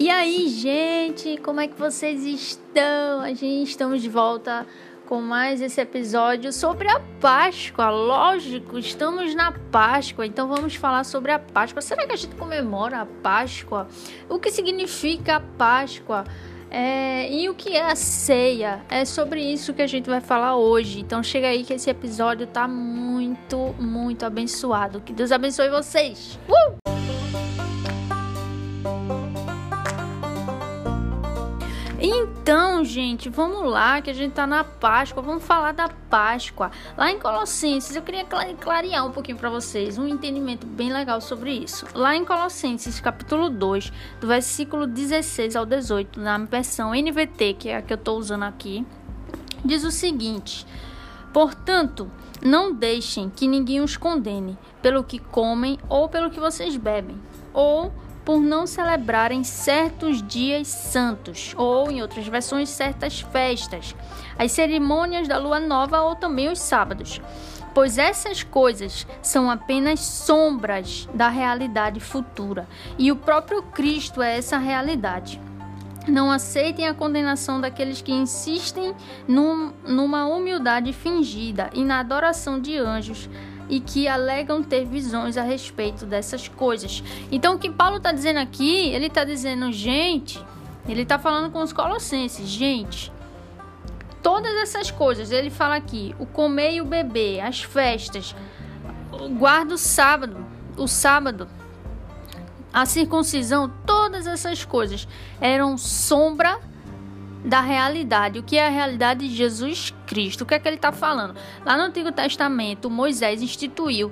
E aí, gente, como é que vocês estão? A gente estamos de volta com mais esse episódio sobre a Páscoa. Lógico, estamos na Páscoa, então vamos falar sobre a Páscoa. Será que a gente comemora a Páscoa? O que significa a Páscoa? É, e o que é a ceia? É sobre isso que a gente vai falar hoje. Então chega aí que esse episódio tá muito, muito abençoado. Que Deus abençoe vocês. Uh! Então, gente, vamos lá, que a gente tá na Páscoa, vamos falar da Páscoa. Lá em Colossenses, eu queria clarear um pouquinho para vocês, um entendimento bem legal sobre isso. Lá em Colossenses, capítulo 2, do versículo 16 ao 18, na versão NVT, que é a que eu tô usando aqui, diz o seguinte: Portanto, não deixem que ninguém os condene pelo que comem ou pelo que vocês bebem, ou por não celebrarem certos dias santos, ou em outras versões, certas festas, as cerimônias da lua nova ou também os sábados. Pois essas coisas são apenas sombras da realidade futura, e o próprio Cristo é essa realidade. Não aceitem a condenação daqueles que insistem num, numa humildade fingida e na adoração de anjos, e que alegam ter visões a respeito dessas coisas. Então, o que Paulo está dizendo aqui, ele está dizendo, gente, ele está falando com os colossenses, gente, todas essas coisas, ele fala aqui, o comer e o beber, as festas, guarda o sábado, o sábado, a circuncisão, todas essas coisas eram sombra da realidade. O que é a realidade de Jesus Cristo? O que é que ele está falando? Lá no Antigo Testamento, Moisés instituiu,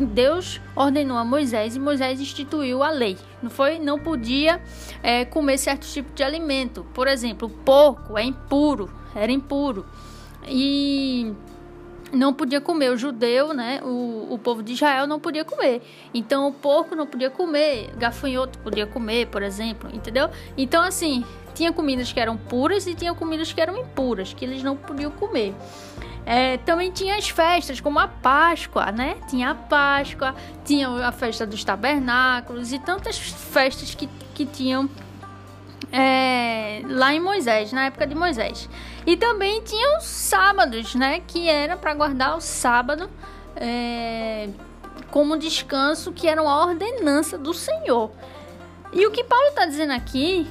Deus ordenou a Moisés e Moisés instituiu a lei. Não foi? Não podia é, comer certo tipo de alimento. Por exemplo, porco é impuro, era impuro. E não podia comer. O judeu, né? O, o povo de Israel não podia comer. Então o porco não podia comer, gafanhoto podia comer, por exemplo, entendeu? Então, assim, tinha comidas que eram puras e tinha comidas que eram impuras, que eles não podiam comer. É, também tinha as festas, como a Páscoa, né? Tinha a Páscoa, tinha a festa dos tabernáculos e tantas festas que, que tinham é, lá em Moisés, na época de Moisés. E também tinha os sábados, né? Que era para guardar o sábado é, como descanso, que era uma ordenança do Senhor. E o que Paulo está dizendo aqui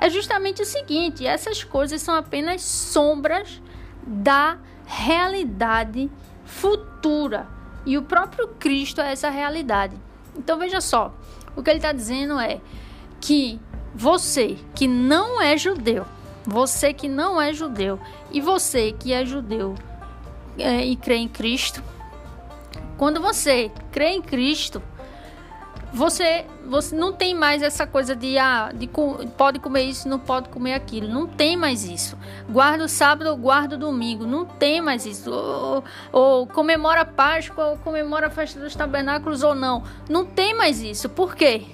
é justamente o seguinte: essas coisas são apenas sombras da realidade futura. E o próprio Cristo é essa realidade. Então veja só: o que ele está dizendo é que você que não é judeu, você que não é judeu e você que é judeu é, e crê em Cristo, quando você crê em Cristo, você você não tem mais essa coisa de ah, de pode comer isso, não pode comer aquilo. Não tem mais isso. Guarda o sábado, guarda o domingo. Não tem mais isso. Ou, ou comemora Páscoa, ou comemora a festa dos tabernáculos ou não. Não tem mais isso. Por quê?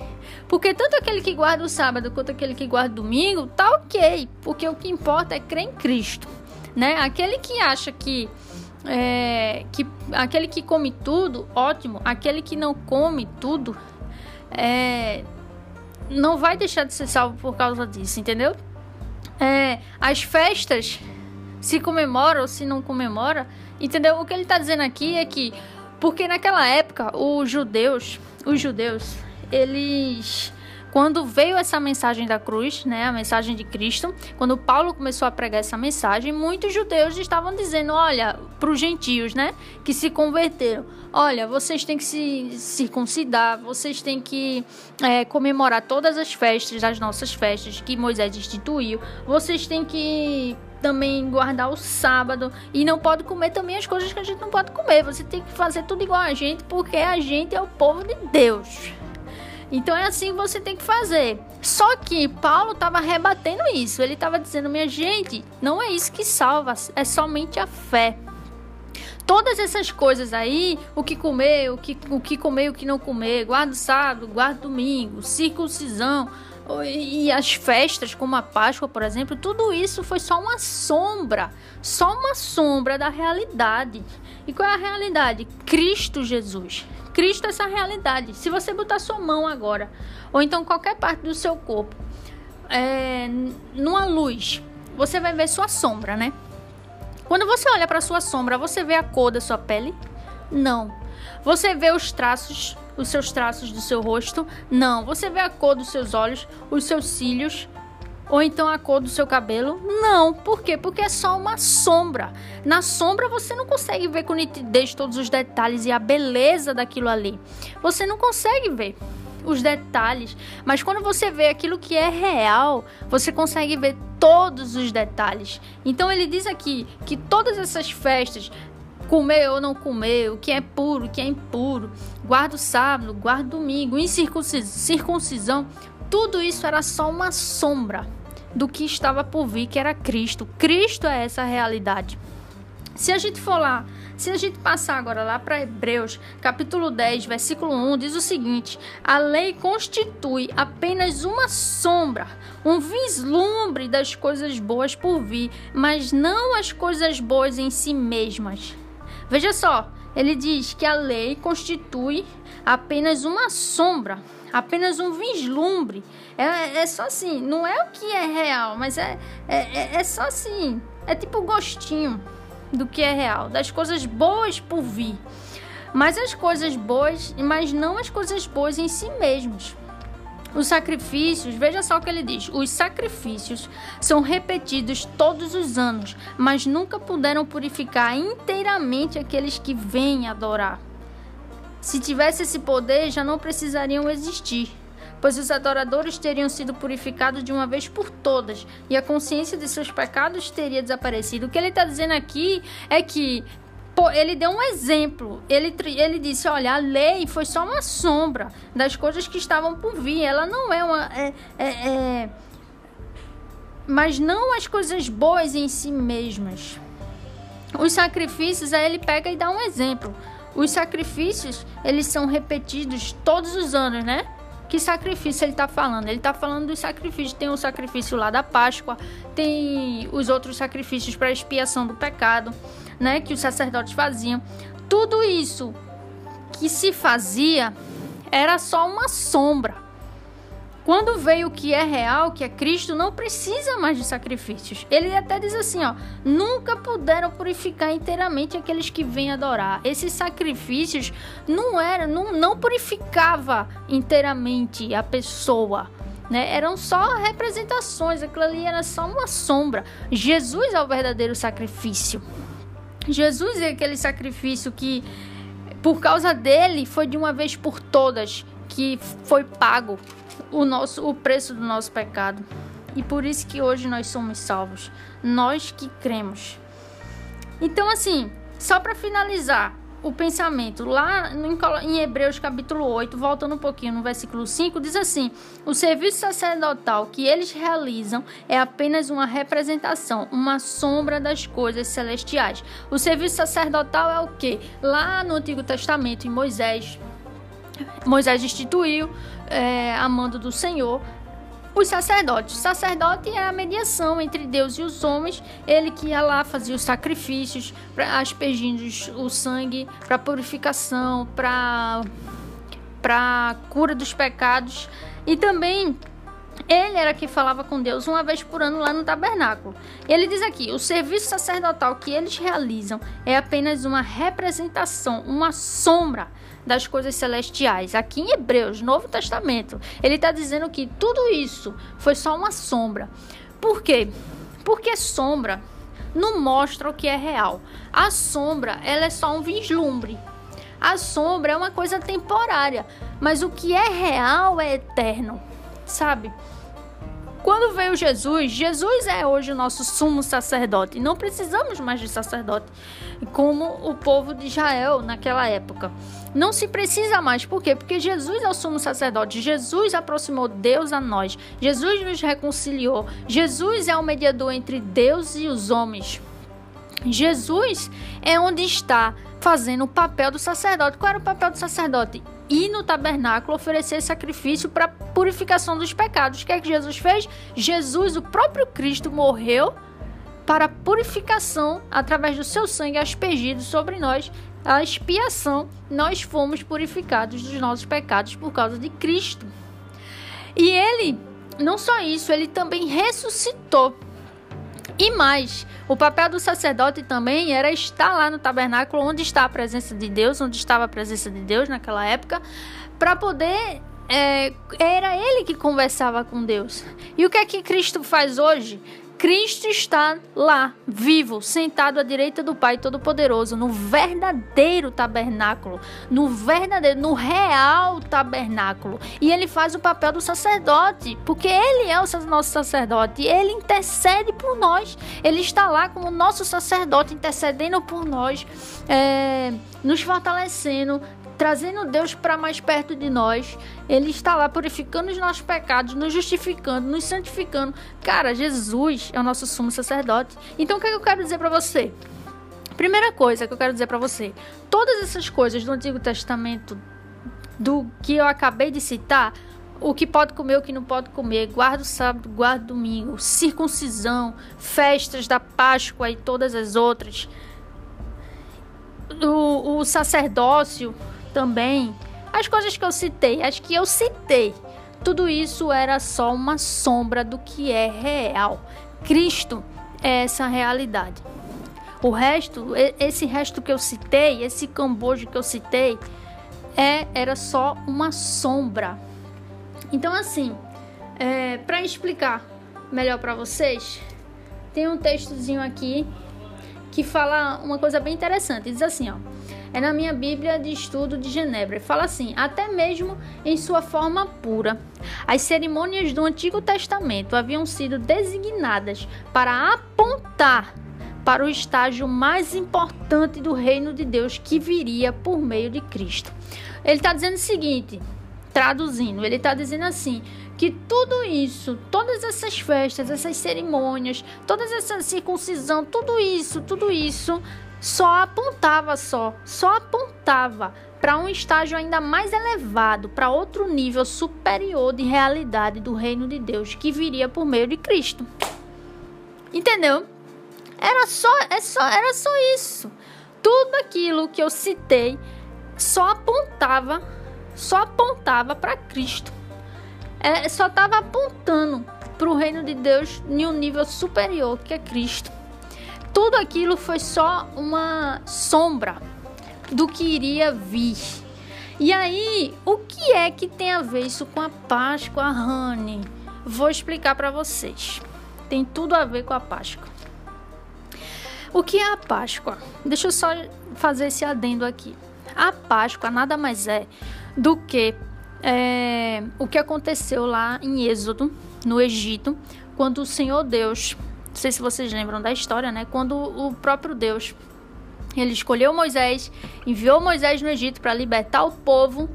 Porque tanto aquele que guarda o sábado quanto aquele que guarda o domingo, tá ok. Porque o que importa é crer em Cristo. Né? Aquele que acha que é, que aquele que come tudo, ótimo. Aquele que não come tudo, é, não vai deixar de ser salvo por causa disso, entendeu? É, as festas se comemora ou se não comemora, entendeu? O que ele está dizendo aqui é que porque naquela época os judeus, os judeus, eles quando veio essa mensagem da cruz, né, a mensagem de Cristo, quando Paulo começou a pregar essa mensagem, muitos judeus estavam dizendo, olha, para os gentios, né, que se converteram, olha, vocês têm que se circuncidar, vocês têm que é, comemorar todas as festas, as nossas festas que Moisés instituiu, vocês têm que também guardar o sábado e não pode comer também as coisas que a gente não pode comer. Você tem que fazer tudo igual a gente, porque a gente é o povo de Deus. Então é assim que você tem que fazer. Só que Paulo estava rebatendo isso. Ele estava dizendo: minha gente, não é isso que salva, é somente a fé. Todas essas coisas aí, o que comer, o que, o que comer, o que não comer, guarda sábado, guarda domingo, circuncisão e as festas, como a Páscoa, por exemplo, tudo isso foi só uma sombra, só uma sombra da realidade. E qual é a realidade? Cristo Jesus. Cristo essa realidade. Se você botar sua mão agora, ou então qualquer parte do seu corpo, é, numa luz, você vai ver sua sombra, né? Quando você olha para sua sombra, você vê a cor da sua pele? Não. Você vê os traços, os seus traços do seu rosto? Não. Você vê a cor dos seus olhos, os seus cílios? Ou então a cor do seu cabelo? Não. Por quê? Porque é só uma sombra. Na sombra você não consegue ver com nitidez todos os detalhes e a beleza daquilo ali. Você não consegue ver os detalhes, mas quando você vê aquilo que é real, você consegue ver todos os detalhes. Então ele diz aqui que todas essas festas, comer ou não comer, o que é puro, o que é impuro, guarda o sábado, guarda o domingo, incircuncisão, tudo isso era só uma sombra do que estava por vir, que era Cristo. Cristo é essa realidade. Se a gente for lá, se a gente passar agora lá para Hebreus, capítulo 10, versículo 1, diz o seguinte: A lei constitui apenas uma sombra, um vislumbre das coisas boas por vir, mas não as coisas boas em si mesmas. Veja só, ele diz que a lei constitui apenas uma sombra, apenas um vislumbre. É, é só assim, não é o que é real, mas é, é, é, é só assim, é tipo gostinho do que é real, das coisas boas por vir. Mas as coisas boas, mas não as coisas boas em si mesmos. Os sacrifícios, veja só o que ele diz: os sacrifícios são repetidos todos os anos, mas nunca puderam purificar inteiramente aqueles que vêm adorar. Se tivesse esse poder, já não precisariam existir, pois os adoradores teriam sido purificados de uma vez por todas e a consciência de seus pecados teria desaparecido. O que ele está dizendo aqui é que Pô, ele deu um exemplo. Ele, ele disse: olha, a lei foi só uma sombra das coisas que estavam por vir. Ela não é uma. É, é, é... Mas não as coisas boas em si mesmas. Os sacrifícios, aí ele pega e dá um exemplo. Os sacrifícios, eles são repetidos todos os anos, né? Que sacrifício ele está falando? Ele está falando dos sacrifícios. Tem o sacrifício lá da Páscoa, tem os outros sacrifícios para expiação do pecado né, que os sacerdotes faziam. Tudo isso que se fazia era só uma sombra. Quando veio o que é real, que é Cristo, não precisa mais de sacrifícios. Ele até diz assim, ó, nunca puderam purificar inteiramente aqueles que vêm adorar. Esses sacrifícios não eram, não, não purificava inteiramente a pessoa. Né? Eram só representações, aquilo ali era só uma sombra. Jesus é o verdadeiro sacrifício. Jesus é aquele sacrifício que, por causa dele, foi de uma vez por todas que foi pago o nosso o preço do nosso pecado. E por isso que hoje nós somos salvos, nós que cremos. Então assim, só para finalizar, o pensamento. Lá em Hebreus capítulo 8, voltando um pouquinho no versículo 5, diz assim: O serviço sacerdotal que eles realizam é apenas uma representação, uma sombra das coisas celestiais. O serviço sacerdotal é o que? Lá no Antigo Testamento, em Moisés, Moisés instituiu, é, a mando do Senhor, os sacerdotes. O sacerdote é a mediação entre Deus e os homens. Ele que ia lá fazia os sacrifícios, aspergindo o sangue para purificação, para para cura dos pecados e também ele era que falava com Deus uma vez por ano lá no tabernáculo. Ele diz aqui: o serviço sacerdotal que eles realizam é apenas uma representação, uma sombra das coisas celestiais. Aqui em Hebreus, Novo Testamento, ele está dizendo que tudo isso foi só uma sombra. Por quê? Porque sombra não mostra o que é real. A sombra, ela é só um vislumbre. A sombra é uma coisa temporária, mas o que é real é eterno, sabe? Quando veio Jesus, Jesus é hoje o nosso sumo sacerdote. Não precisamos mais de sacerdote, como o povo de Israel naquela época. Não se precisa mais, por quê? Porque Jesus é o sumo sacerdote. Jesus aproximou Deus a nós. Jesus nos reconciliou. Jesus é o mediador entre Deus e os homens. Jesus é onde está fazendo o papel do sacerdote. Qual era o papel do sacerdote? Ir no tabernáculo oferecer sacrifício para purificação dos pecados. O que é que Jesus fez? Jesus, o próprio Cristo, morreu para purificação através do seu sangue aspergido sobre nós. A expiação, nós fomos purificados dos nossos pecados por causa de Cristo. E ele não só isso, ele também ressuscitou. E mais, o papel do sacerdote também era estar lá no tabernáculo onde está a presença de Deus, onde estava a presença de Deus naquela época, para poder. É, era ele que conversava com Deus. E o que é que Cristo faz hoje? Cristo está lá, vivo, sentado à direita do Pai Todo-Poderoso, no verdadeiro tabernáculo, no verdadeiro, no real tabernáculo. E ele faz o papel do sacerdote, porque ele é o nosso sacerdote, ele intercede por nós. Ele está lá como nosso sacerdote, intercedendo por nós, é, nos fortalecendo, trazendo Deus para mais perto de nós. Ele está lá purificando os nossos pecados, nos justificando, nos santificando. Cara, Jesus é o nosso sumo sacerdote. Então o que, é que eu quero dizer para você? Primeira coisa que eu quero dizer para você: todas essas coisas do Antigo Testamento, do que eu acabei de citar, o que pode comer, o que não pode comer, guarda o sábado, guarda o domingo, circuncisão, festas da Páscoa e todas as outras, o, o sacerdócio, também as coisas que eu citei, as que eu citei, tudo isso era só uma sombra do que é real. Cristo é essa realidade. O resto, esse resto que eu citei, esse cambojo que eu citei, é, era só uma sombra. Então, assim, é, para explicar melhor para vocês, tem um textozinho aqui que fala uma coisa bem interessante. Diz assim, ó. É na minha Bíblia de Estudo de Genebra. Fala assim: até mesmo em sua forma pura, as cerimônias do Antigo Testamento haviam sido designadas para apontar para o estágio mais importante do reino de Deus que viria por meio de Cristo. Ele está dizendo o seguinte, traduzindo, ele está dizendo assim: que tudo isso, todas essas festas, essas cerimônias, todas essa circuncisão, tudo isso, tudo isso só apontava só, só apontava para um estágio ainda mais elevado, para outro nível superior de realidade do reino de Deus que viria por meio de Cristo. Entendeu? Era só, é só, era só isso. Tudo aquilo que eu citei só apontava, só apontava para Cristo. É, só estava apontando para o reino de Deus em um nível superior que é Cristo tudo aquilo foi só uma sombra do que iria vir. E aí, o que é que tem a ver isso com a Páscoa, Rani? Vou explicar para vocês. Tem tudo a ver com a Páscoa. O que é a Páscoa? Deixa eu só fazer esse adendo aqui. A Páscoa nada mais é do que é, o que aconteceu lá em Êxodo, no Egito, quando o Senhor Deus não sei se vocês lembram da história, né? Quando o próprio Deus ele escolheu Moisés, enviou Moisés no Egito para libertar o povo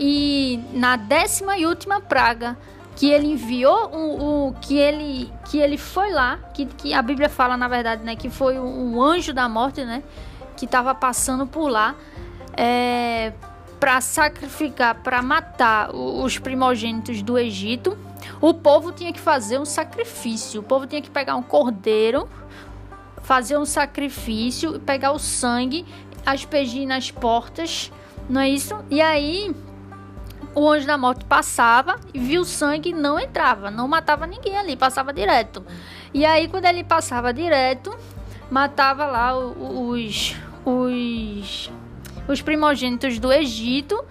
e na décima e última praga que ele enviou o, o, que ele que ele foi lá que, que a Bíblia fala na verdade né que foi um, um anjo da morte né que estava passando por lá é, para sacrificar para matar os primogênitos do Egito o povo tinha que fazer um sacrifício. O povo tinha que pegar um cordeiro, fazer um sacrifício, pegar o sangue, aspergir nas portas, não é isso? E aí o anjo da morte passava e viu o sangue e não entrava, não matava ninguém ali, passava direto. E aí quando ele passava direto, matava lá os os os primogênitos do Egito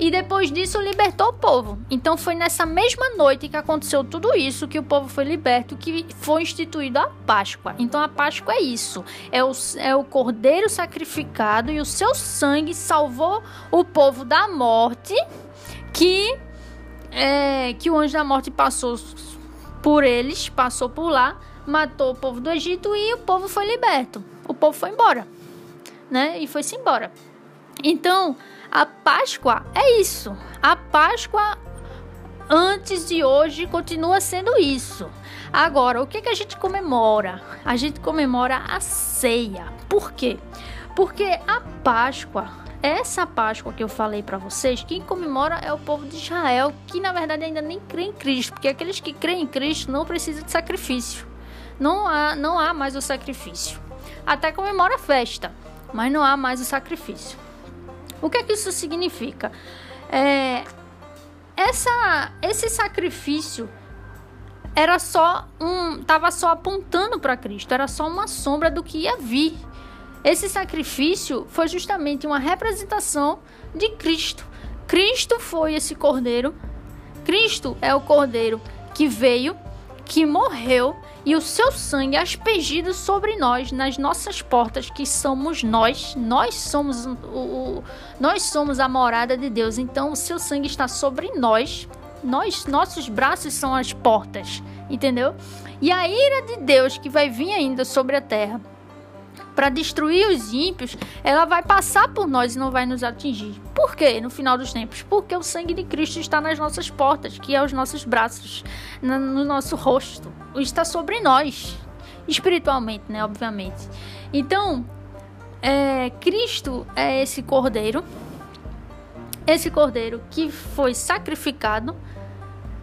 e depois disso libertou o povo. Então foi nessa mesma noite que aconteceu tudo isso que o povo foi liberto, que foi instituído a Páscoa. Então a Páscoa é isso: é o, é o cordeiro sacrificado e o seu sangue salvou o povo da morte que, é, que o anjo da morte passou por eles, passou por lá, matou o povo do Egito e o povo foi liberto. O povo foi embora, né? E foi-se embora. Então, a Páscoa é isso. A Páscoa antes de hoje continua sendo isso. Agora, o que, que a gente comemora? A gente comemora a ceia. Por quê? Porque a Páscoa, essa Páscoa que eu falei para vocês, quem comemora é o povo de Israel, que na verdade ainda nem crê em Cristo, porque aqueles que creem em Cristo não precisam de sacrifício. Não há, não há mais o sacrifício. Até comemora a festa, mas não há mais o sacrifício. O que é que isso significa? É, essa, esse sacrifício era só um, tava só apontando para Cristo, era só uma sombra do que ia vir. Esse sacrifício foi justamente uma representação de Cristo. Cristo foi esse cordeiro. Cristo é o cordeiro que veio, que morreu e o seu sangue aspergido sobre nós, nas nossas portas, que somos nós. Nós somos o, o nós somos a morada de Deus. Então o seu sangue está sobre nós. Nós, nossos braços são as portas, entendeu? E a ira de Deus que vai vir ainda sobre a terra para destruir os ímpios, ela vai passar por nós e não vai nos atingir. Por quê? No final dos tempos, porque o sangue de Cristo está nas nossas portas, que é os nossos braços, no nosso rosto, está sobre nós, espiritualmente, né? Obviamente. Então, é, Cristo é esse cordeiro, esse cordeiro que foi sacrificado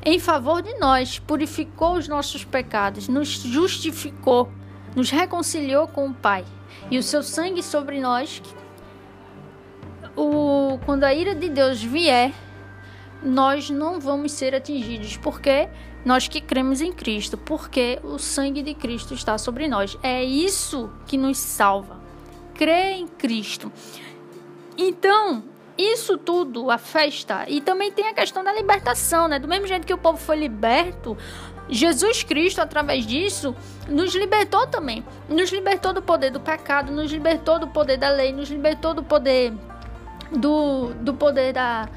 em favor de nós, purificou os nossos pecados, nos justificou, nos reconciliou com o Pai e o seu sangue sobre nós. O, quando a ira de Deus vier, nós não vamos ser atingidos, porque nós que cremos em Cristo, porque o sangue de Cristo está sobre nós. É isso que nos salva. Crer em Cristo. Então, isso tudo, a festa, e também tem a questão da libertação, né? Do mesmo jeito que o povo foi liberto, Jesus Cristo, através disso, nos libertou também. Nos libertou do poder do pecado, nos libertou do poder da lei, nos libertou do poder do, do poder da.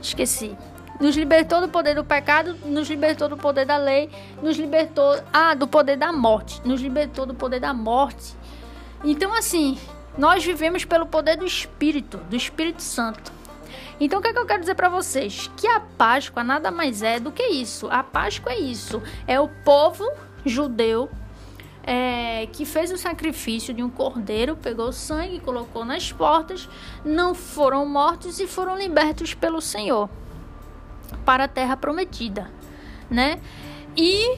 Esqueci. Nos libertou do poder do pecado, nos libertou do poder da lei, nos libertou ah, do poder da morte, nos libertou do poder da morte. Então, assim, nós vivemos pelo poder do Espírito, do Espírito Santo. Então, o que, é que eu quero dizer para vocês? Que a Páscoa nada mais é do que isso. A Páscoa é isso. É o povo judeu é, que fez o sacrifício de um cordeiro, pegou sangue, colocou nas portas, não foram mortos e foram libertos pelo Senhor para a terra prometida, né? E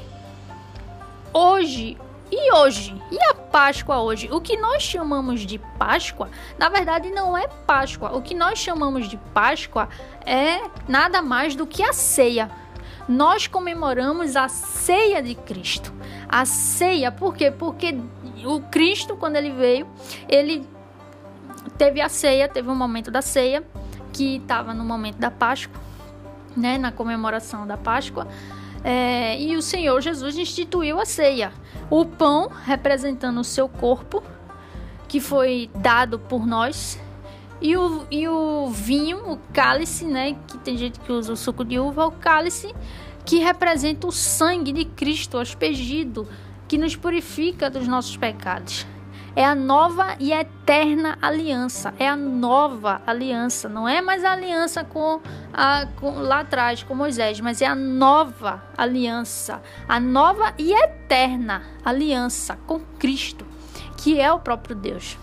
hoje e hoje? E a Páscoa hoje? O que nós chamamos de Páscoa, na verdade não é Páscoa. O que nós chamamos de Páscoa é nada mais do que a ceia. Nós comemoramos a ceia de Cristo. A ceia, por quê? Porque o Cristo, quando ele veio, ele teve a ceia, teve um momento da ceia, que estava no momento da Páscoa, né, na comemoração da Páscoa. É, e o Senhor Jesus instituiu a ceia. O pão representando o seu corpo, que foi dado por nós, e o, e o vinho, o cálice, né? Que tem gente que usa o suco de uva, o cálice, que representa o sangue de Cristo aspergido, que nos purifica dos nossos pecados. É a nova e eterna aliança. É a nova aliança. Não é mais a aliança com, a, com lá atrás com Moisés, mas é a nova aliança. A nova e eterna aliança com Cristo, que é o próprio Deus.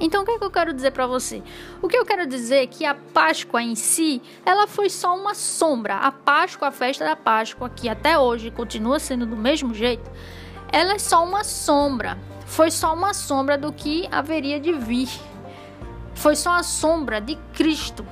Então, o que, é que eu quero dizer para você? O que eu quero dizer é que a Páscoa em si, ela foi só uma sombra. A Páscoa, a festa da Páscoa, que até hoje continua sendo do mesmo jeito, ela é só uma sombra foi só uma sombra do que haveria de vir. Foi só a sombra de Cristo.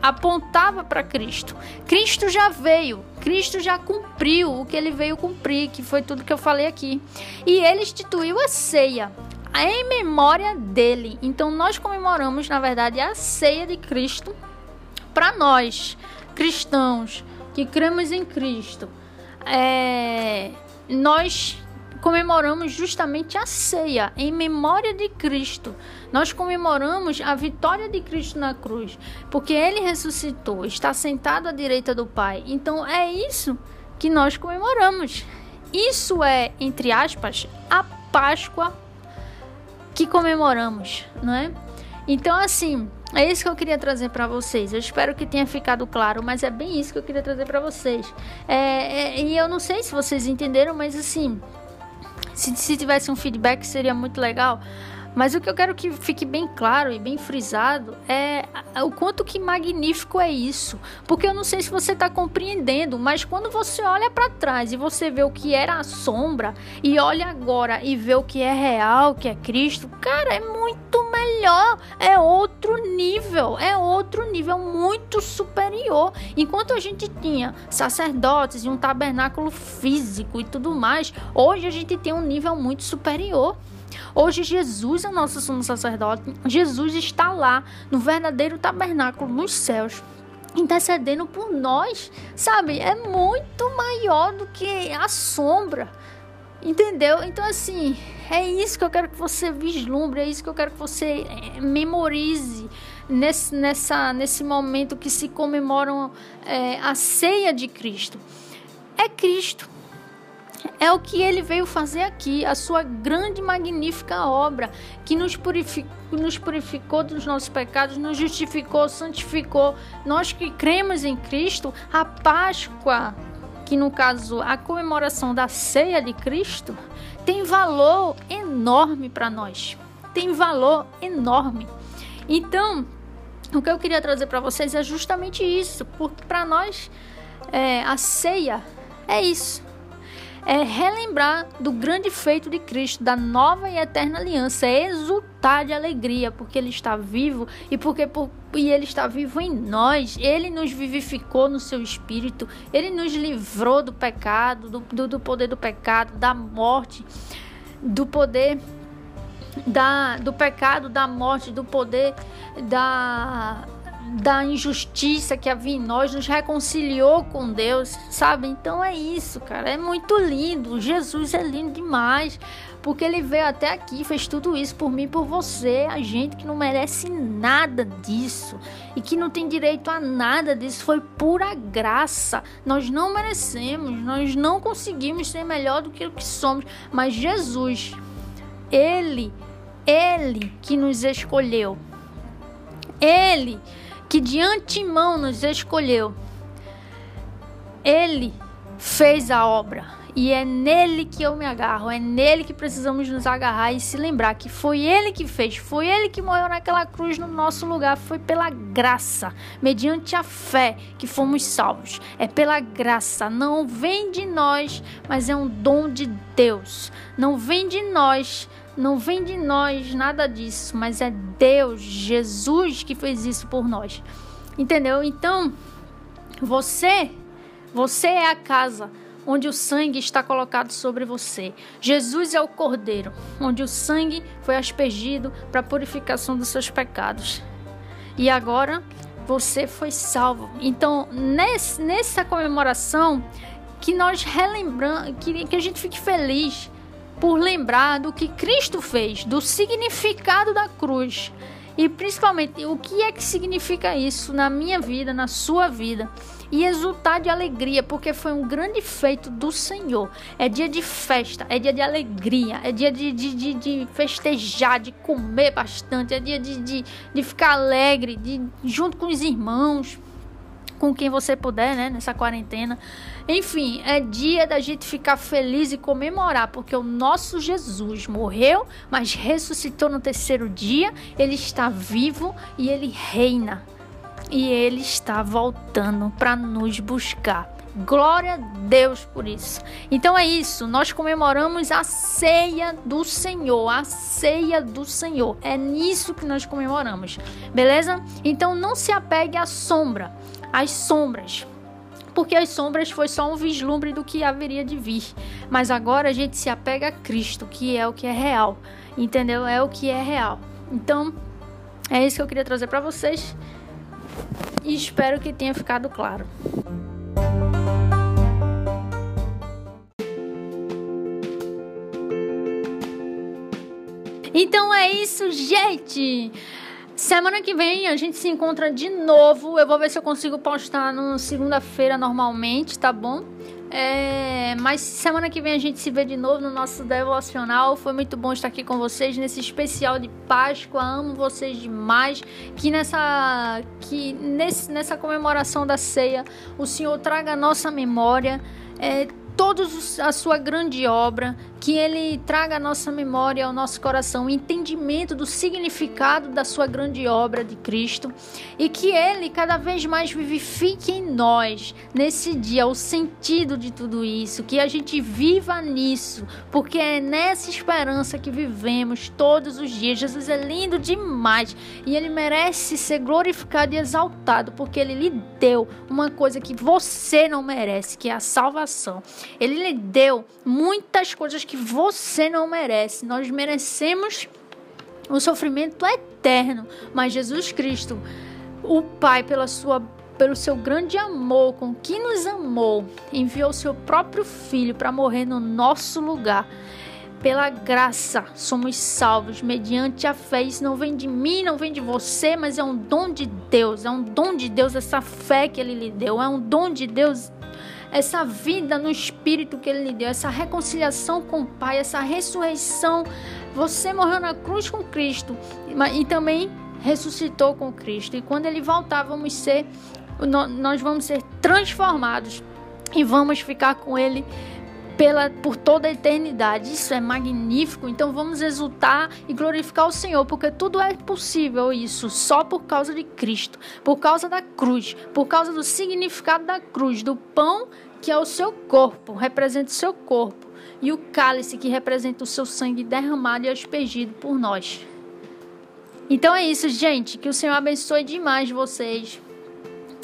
Apontava para Cristo. Cristo já veio, Cristo já cumpriu o que ele veio cumprir, que foi tudo que eu falei aqui. E ele instituiu a ceia em memória dele. Então nós comemoramos, na verdade, a ceia de Cristo para nós, cristãos, que cremos em Cristo. É, nós comemoramos justamente a ceia em memória de Cristo. Nós comemoramos a vitória de Cristo na cruz, porque ele ressuscitou, está sentado à direita do Pai. Então é isso que nós comemoramos. Isso é, entre aspas, a Páscoa que comemoramos, não é? Então, assim, é isso que eu queria trazer para vocês. Eu espero que tenha ficado claro, mas é bem isso que eu queria trazer para vocês. É, é, e eu não sei se vocês entenderam, mas assim, se, se tivesse um feedback seria muito legal. Mas o que eu quero que fique bem claro e bem frisado é o quanto que magnífico é isso. Porque eu não sei se você está compreendendo, mas quando você olha para trás e você vê o que era a sombra e olha agora e vê o que é real, que é Cristo, cara, é muito melhor, é outro nível, é outro nível muito superior. Enquanto a gente tinha sacerdotes e um tabernáculo físico e tudo mais, hoje a gente tem um nível muito superior. Hoje Jesus é o nosso sumo sacerdote. Jesus está lá no verdadeiro tabernáculo nos céus intercedendo por nós, sabe? É muito maior do que a sombra. Entendeu? Então, assim, é isso que eu quero que você vislumbre, é isso que eu quero que você eh, memorize nesse, nessa, nesse momento que se comemoram é, a ceia de Cristo. É Cristo. É o que ele veio fazer aqui, a sua grande, magnífica obra, que nos purificou, nos purificou dos nossos pecados, nos justificou, santificou. Nós que cremos em Cristo, a Páscoa que no caso a comemoração da ceia de Cristo tem valor enorme para nós. Tem valor enorme. Então, o que eu queria trazer para vocês é justamente isso, porque para nós é, a ceia é isso é relembrar do grande feito de Cristo, da nova e eterna aliança, é exultar de alegria, porque Ele está vivo e porque por, e Ele está vivo em nós. Ele nos vivificou no seu espírito, Ele nos livrou do pecado, do, do, do poder do pecado, da morte, do poder da, do pecado, da morte, do poder da da injustiça que havia em nós, nos reconciliou com Deus, sabe? Então é isso, cara. É muito lindo. Jesus é lindo demais. Porque ele veio até aqui, fez tudo isso por mim, por você, a gente que não merece nada disso e que não tem direito a nada disso, foi pura graça. Nós não merecemos, nós não conseguimos ser melhor do que o que somos, mas Jesus, ele, ele que nos escolheu. Ele que de antemão nos escolheu. Ele fez a obra e é nele que eu me agarro, é nele que precisamos nos agarrar e se lembrar que foi ele que fez, foi ele que morreu naquela cruz no nosso lugar, foi pela graça, mediante a fé que fomos salvos. É pela graça, não vem de nós, mas é um dom de Deus. Não vem de nós, não vem de nós nada disso, mas é Deus, Jesus que fez isso por nós. Entendeu? Então, você, você é a casa onde o sangue está colocado sobre você. Jesus é o cordeiro, onde o sangue foi aspergido para a purificação dos seus pecados. E agora você foi salvo. Então, nesse, nessa comemoração, que nós relembramos, que, que a gente fique feliz por lembrar do que Cristo fez, do significado da cruz. E principalmente, o que é que significa isso na minha vida, na sua vida? E exultar de alegria, porque foi um grande feito do Senhor. É dia de festa, é dia de alegria, é dia de, de, de, de festejar, de comer bastante, é dia de, de, de ficar alegre, de, junto com os irmãos, com quem você puder, né, nessa quarentena. Enfim, é dia da gente ficar feliz e comemorar, porque o nosso Jesus morreu, mas ressuscitou no terceiro dia, ele está vivo e ele reina. E ele está voltando para nos buscar. Glória a Deus por isso. Então é isso, nós comemoramos a ceia do Senhor, a ceia do Senhor. É nisso que nós comemoramos, beleza? Então não se apegue à sombra as sombras. Porque as sombras foi só um vislumbre do que haveria de vir. Mas agora a gente se apega a Cristo, que é o que é real. Entendeu? É o que é real. Então, é isso que eu queria trazer para vocês. E espero que tenha ficado claro. Então é isso, gente. Semana que vem a gente se encontra de novo. Eu vou ver se eu consigo postar na segunda-feira normalmente, tá bom? É, mas semana que vem a gente se vê de novo no nosso devocional. Foi muito bom estar aqui com vocês nesse especial de Páscoa. Amo vocês demais. Que nessa que nesse, nessa comemoração da ceia o Senhor traga a nossa memória é, a sua grande obra, que ele traga à nossa memória, ao nosso coração, o entendimento do significado da sua grande obra de Cristo e que ele cada vez mais vivifique em nós, nesse dia, o sentido de tudo isso, que a gente viva nisso, porque é nessa esperança que vivemos todos os dias. Jesus é lindo demais e ele merece ser glorificado e exaltado, porque ele lhe deu uma coisa que você não merece, que é a salvação. Ele lhe deu muitas coisas que que você não merece. Nós merecemos o sofrimento eterno, mas Jesus Cristo, o Pai, pela sua pelo seu grande amor com que nos amou, enviou seu próprio filho para morrer no nosso lugar. Pela graça somos salvos mediante a fé. Isso não vem de mim, não vem de você, mas é um dom de Deus. É um dom de Deus essa fé que ele lhe deu. É um dom de Deus essa vida no Espírito que Ele lhe deu, essa reconciliação com o Pai, essa ressurreição. Você morreu na cruz com Cristo e também ressuscitou com Cristo. E quando Ele voltar, vamos ser, nós vamos ser transformados e vamos ficar com Ele pela, por toda a eternidade. Isso é magnífico. Então vamos exultar e glorificar o Senhor, porque tudo é possível isso só por causa de Cristo, por causa da cruz, por causa do significado da cruz, do pão que é o seu corpo, representa o seu corpo, e o cálice que representa o seu sangue derramado e aspergido por nós. Então é isso, gente. Que o Senhor abençoe demais vocês.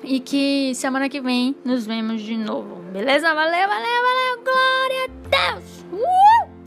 E que semana que vem nos vemos de novo. Beleza? Valeu, valeu, valeu. Glória a Deus. Uh!